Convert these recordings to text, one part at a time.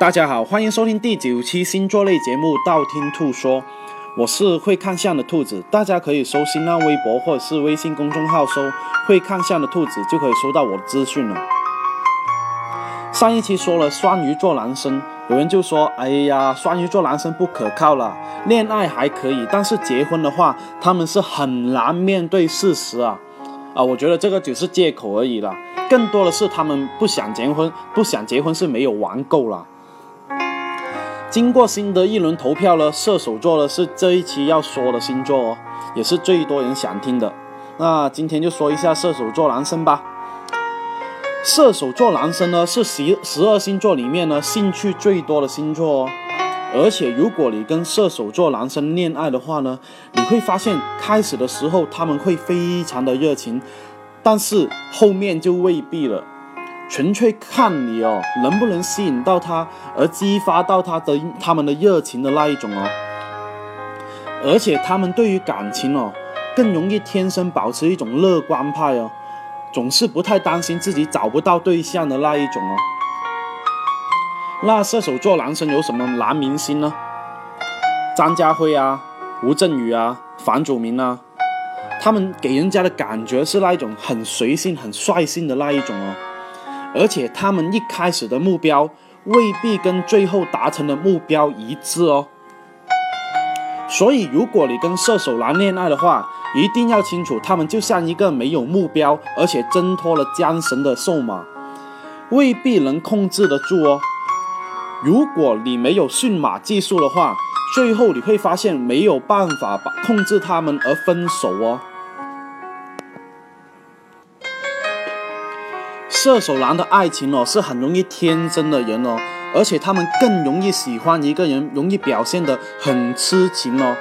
大家好，欢迎收听第九期星座类节目《道听途说》，我是会看相的兔子，大家可以搜新浪微博或者是微信公众号搜“会看相的兔子”，就可以收到我的资讯了。上一期说了双鱼座男生，有人就说：“哎呀，双鱼座男生不可靠了，恋爱还可以，但是结婚的话，他们是很难面对事实啊。”啊，我觉得这个只是借口而已了，更多的是他们不想结婚，不想结婚是没有玩够了。经过新的一轮投票呢，射手座呢是这一期要说的星座哦，也是最多人想听的。那今天就说一下射手座男生吧。射手座男生呢是十十二星座里面呢兴趣最多的星座哦，而且如果你跟射手座男生恋爱的话呢，你会发现开始的时候他们会非常的热情，但是后面就未必了。纯粹看你哦，能不能吸引到他，而激发到他的他们的热情的那一种哦。而且他们对于感情哦，更容易天生保持一种乐观派哦，总是不太担心自己找不到对象的那一种哦。那射手座男生有什么男明星呢？张家辉啊，吴镇宇啊，房祖名啊，他们给人家的感觉是那一种很随性、很率性的那一种哦。而且他们一开始的目标未必跟最后达成的目标一致哦，所以如果你跟射手男恋爱的话，一定要清楚，他们就像一个没有目标，而且挣脱了缰绳的瘦马，未必能控制得住哦。如果你没有驯马技术的话，最后你会发现没有办法把控制他们而分手哦。射手男的爱情哦是很容易天真的人哦，而且他们更容易喜欢一个人，容易表现得很痴情哦。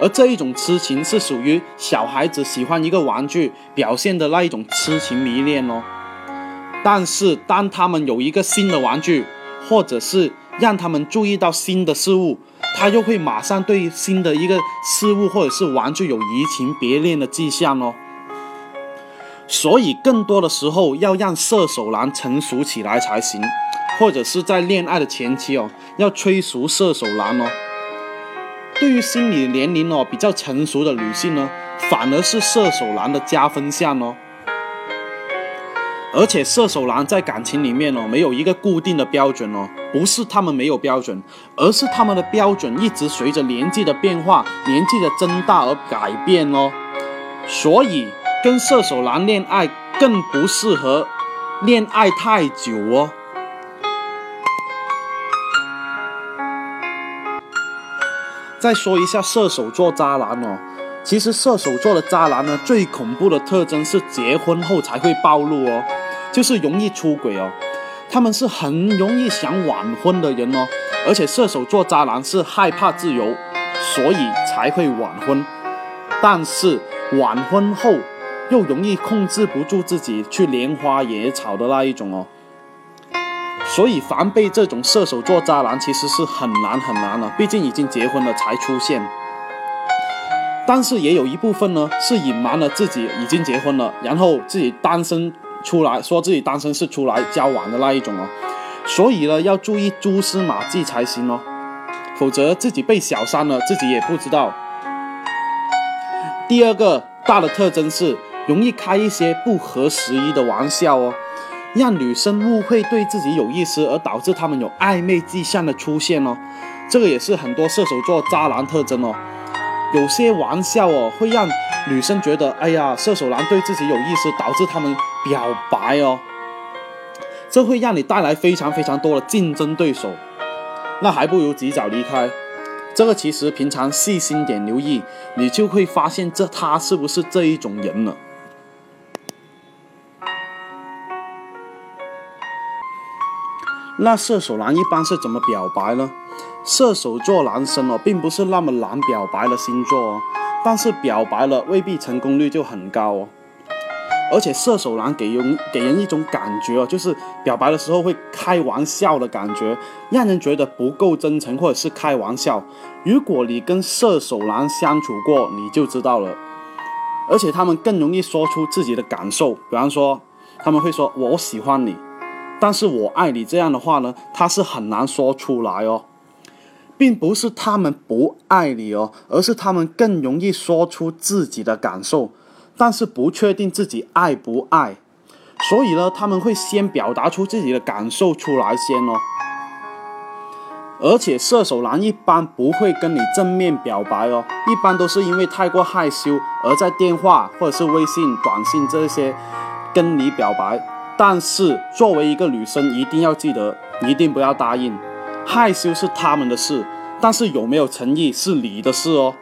而这一种痴情是属于小孩子喜欢一个玩具表现的那一种痴情迷恋哦。但是当他们有一个新的玩具，或者是让他们注意到新的事物，他又会马上对新的一个事物或者是玩具有移情别恋的迹象哦。所以，更多的时候要让射手男成熟起来才行，或者是在恋爱的前期哦，要催熟射手男哦。对于心理年龄哦比较成熟的女性呢，反而是射手男的加分项哦。而且，射手男在感情里面哦，没有一个固定的标准哦，不是他们没有标准，而是他们的标准一直随着年纪的变化、年纪的增大而改变哦。所以。跟射手男恋爱更不适合恋爱太久哦。再说一下射手座渣男哦，其实射手座的渣男呢，最恐怖的特征是结婚后才会暴露哦，就是容易出轨哦。他们是很容易想晚婚的人哦，而且射手座渣男是害怕自由，所以才会晚婚。但是晚婚后。又容易控制不住自己去莲花野草的那一种哦，所以防备这种射手座渣男其实是很难很难的，毕竟已经结婚了才出现。但是也有一部分呢是隐瞒了自己已经结婚了，然后自己单身出来说自己单身是出来交往的那一种哦，所以呢要注意蛛丝马迹才行哦，否则自己被小三了自己也不知道。第二个大的特征是。容易开一些不合时宜的玩笑哦，让女生误会对自己有意思，而导致他们有暧昧迹象的出现哦。这个也是很多射手座渣男特征哦。有些玩笑哦，会让女生觉得，哎呀，射手男对自己有意思，导致他们表白哦。这会让你带来非常非常多的竞争对手，那还不如及早离开。这个其实平常细心点留意，你就会发现这他是不是这一种人了。那射手男一般是怎么表白呢？射手座男生哦，并不是那么难表白的星座哦，但是表白了未必成功率就很高哦。而且射手男给人给人一种感觉哦，就是表白的时候会开玩笑的感觉，让人觉得不够真诚或者是开玩笑。如果你跟射手男相处过，你就知道了。而且他们更容易说出自己的感受，比方说他们会说“我喜欢你”。但是我爱你这样的话呢，他是很难说出来哦，并不是他们不爱你哦，而是他们更容易说出自己的感受，但是不确定自己爱不爱，所以呢，他们会先表达出自己的感受出来先哦。而且射手男一般不会跟你正面表白哦，一般都是因为太过害羞而在电话或者是微信、短信这些跟你表白。但是作为一个女生，一定要记得，一定不要答应。害羞是他们的事，但是有没有诚意是你的事哦。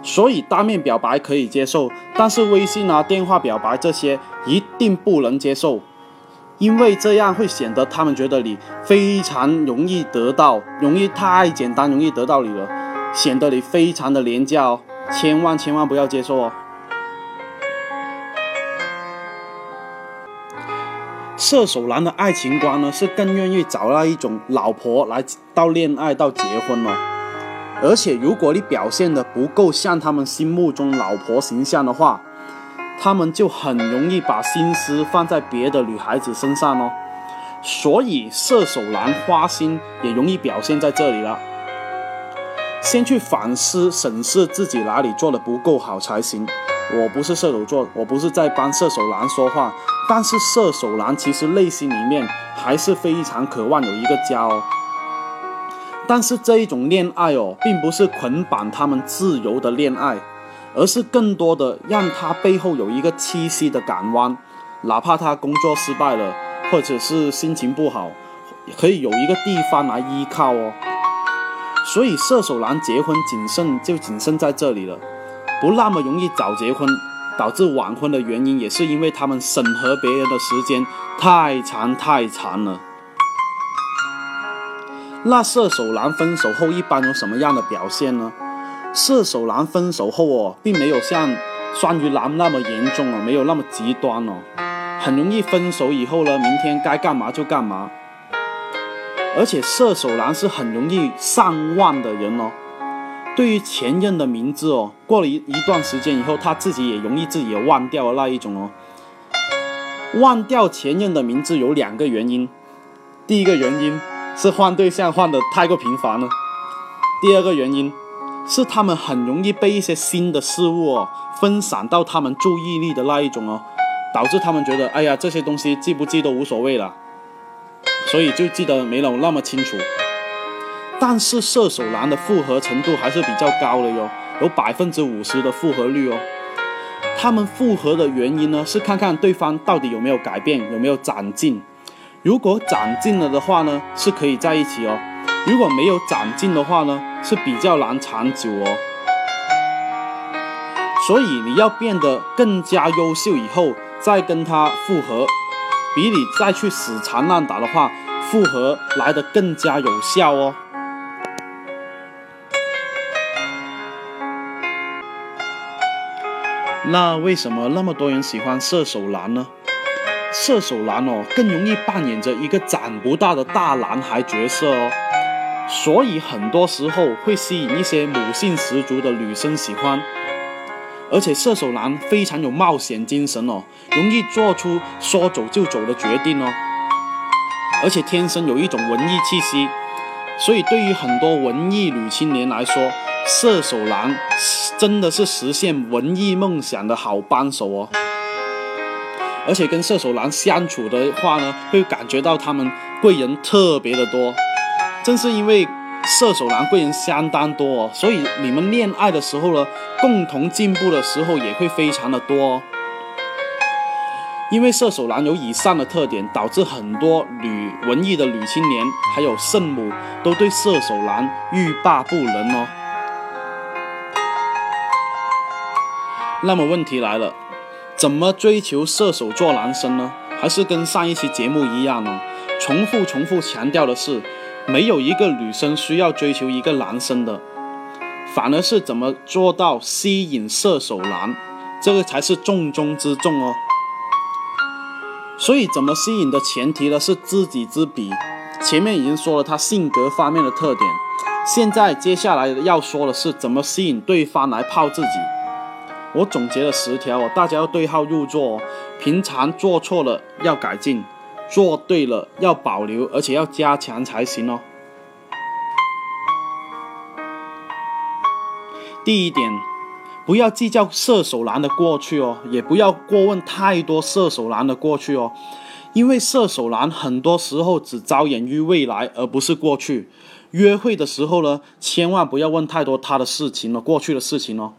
所以当面表白可以接受，但是微信啊、电话表白这些一定不能接受，因为这样会显得他们觉得你非常容易得到，容易太简单，容易得到你了，显得你非常的廉价哦。千万千万不要接受哦。射手男的爱情观呢，是更愿意找那一种老婆来到恋爱到结婚哦。而且如果你表现的不够像他们心目中老婆形象的话，他们就很容易把心思放在别的女孩子身上哦。所以射手男花心也容易表现在这里了。先去反思审视自己哪里做的不够好才行。我不是射手座，我不是在帮射手男说话，但是射手男其实内心里面还是非常渴望有一个家哦。但是这一种恋爱哦，并不是捆绑他们自由的恋爱，而是更多的让他背后有一个栖息的港湾，哪怕他工作失败了，或者是心情不好，可以有一个地方来依靠哦。所以射手男结婚谨慎就谨慎在这里了。不那么容易早结婚，导致晚婚的原因，也是因为他们审核别人的时间太长太长了。那射手男分手后一般有什么样的表现呢？射手男分手后哦，并没有像双鱼男那么严重哦，没有那么极端哦，很容易分手以后呢，明天该干嘛就干嘛。而且射手男是很容易上忘的人哦。对于前任的名字哦，过了一一段时间以后，他自己也容易自己也忘掉了那一种哦。忘掉前任的名字有两个原因，第一个原因是换对象换的太过频繁了，第二个原因是他们很容易被一些新的事物哦分散到他们注意力的那一种哦，导致他们觉得哎呀这些东西记不记都无所谓了，所以就记得没有那么清楚。但是射手男的复合程度还是比较高的哟，有百分之五十的复合率哦。他们复合的原因呢，是看看对方到底有没有改变，有没有长进。如果长进了的话呢，是可以在一起哦；如果没有长进的话呢，是比较难长久哦。所以你要变得更加优秀以后再跟他复合，比你再去死缠烂打的话，复合来的更加有效哦。那为什么那么多人喜欢射手男呢？射手男哦，更容易扮演着一个长不大的大男孩角色哦，所以很多时候会吸引一些母性十足的女生喜欢。而且射手男非常有冒险精神哦，容易做出说走就走的决定哦，而且天生有一种文艺气息，所以对于很多文艺女青年来说。射手男真的是实现文艺梦想的好帮手哦，而且跟射手男相处的话呢，会感觉到他们贵人特别的多。正是因为射手男贵人相当多哦，所以你们恋爱的时候呢，共同进步的时候也会非常的多。因为射手男有以上的特点，导致很多女文艺的女青年还有圣母都对射手男欲罢不能哦。那么问题来了，怎么追求射手座男生呢？还是跟上一期节目一样呢？重复重复强调的是，没有一个女生需要追求一个男生的，反而是怎么做到吸引射手男，这个才是重中之重哦。所以怎么吸引的前提呢是知己知彼。前面已经说了他性格方面的特点，现在接下来要说的是怎么吸引对方来泡自己。我总结了十条哦，大家要对号入座。平常做错了要改进，做对了要保留，而且要加强才行哦。第一点，不要计较射手男的过去哦，也不要过问太多射手男的过去哦，因为射手男很多时候只着眼于未来，而不是过去。约会的时候呢，千万不要问太多他的事情了，过去的事情哦。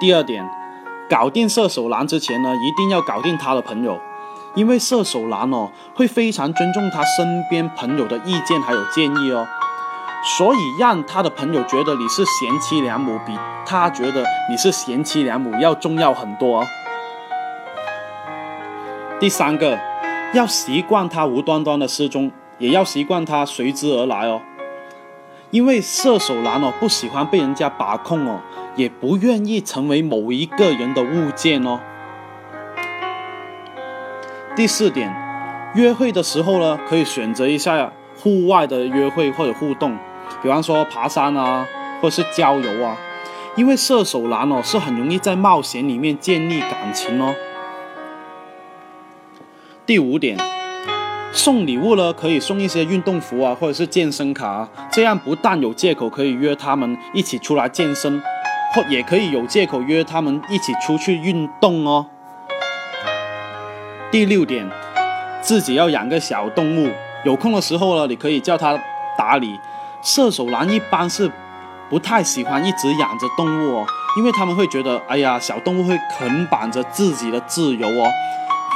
第二点，搞定射手男之前呢，一定要搞定他的朋友，因为射手男哦会非常尊重他身边朋友的意见还有建议哦，所以让他的朋友觉得你是贤妻良母，比他觉得你是贤妻良母要重要很多哦。第三个，要习惯他无端端的失踪，也要习惯他随之而来哦，因为射手男哦不喜欢被人家把控哦。也不愿意成为某一个人的物件哦。第四点，约会的时候呢，可以选择一下户外的约会或者互动，比方说爬山啊，或者是郊游啊，因为射手男哦是很容易在冒险里面建立感情哦。第五点，送礼物呢，可以送一些运动服啊，或者是健身卡，啊这样不但有借口可以约他们一起出来健身。或也可以有借口约他们一起出去运动哦。第六点，自己要养个小动物，有空的时候呢，你可以叫他打理。射手男一般是不太喜欢一直养着动物哦，因为他们会觉得，哎呀，小动物会捆绑着自己的自由哦。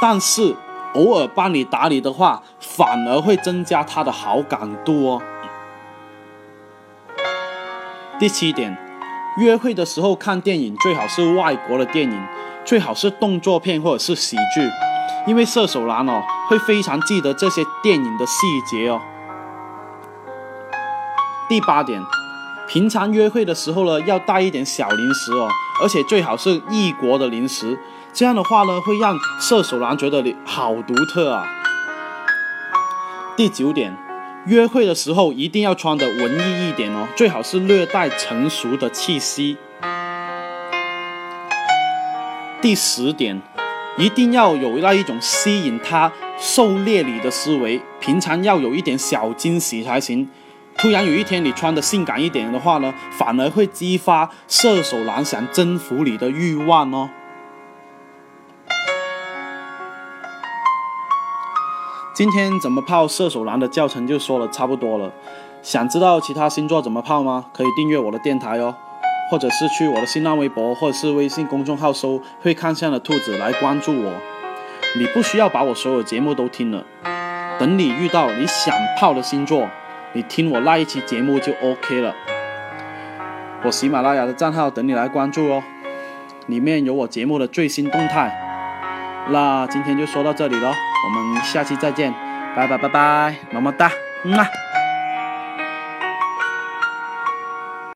但是偶尔帮你打理的话，反而会增加他的好感度哦。第七点。约会的时候看电影最好是外国的电影，最好是动作片或者是喜剧，因为射手男哦会非常记得这些电影的细节哦。第八点，平常约会的时候呢要带一点小零食哦，而且最好是异国的零食，这样的话呢会让射手男觉得你好独特啊。第九点。约会的时候一定要穿的文艺一点哦，最好是略带成熟的气息。第十点，一定要有那一种吸引他狩猎你的思维，平常要有一点小惊喜才行。突然有一天你穿的性感一点的话呢，反而会激发射手男想征服你的欲望哦。今天怎么泡射手男的教程就说的差不多了，想知道其他星座怎么泡吗？可以订阅我的电台哦，或者是去我的新浪微博或者是微信公众号搜“会看相的兔子”来关注我。你不需要把我所有节目都听了，等你遇到你想泡的星座，你听我那一期节目就 OK 了。我喜马拉雅的账号等你来关注哦，里面有我节目的最新动态。那今天就说到这里了，我们下期再见，拜拜拜拜，么么哒，嗯啊。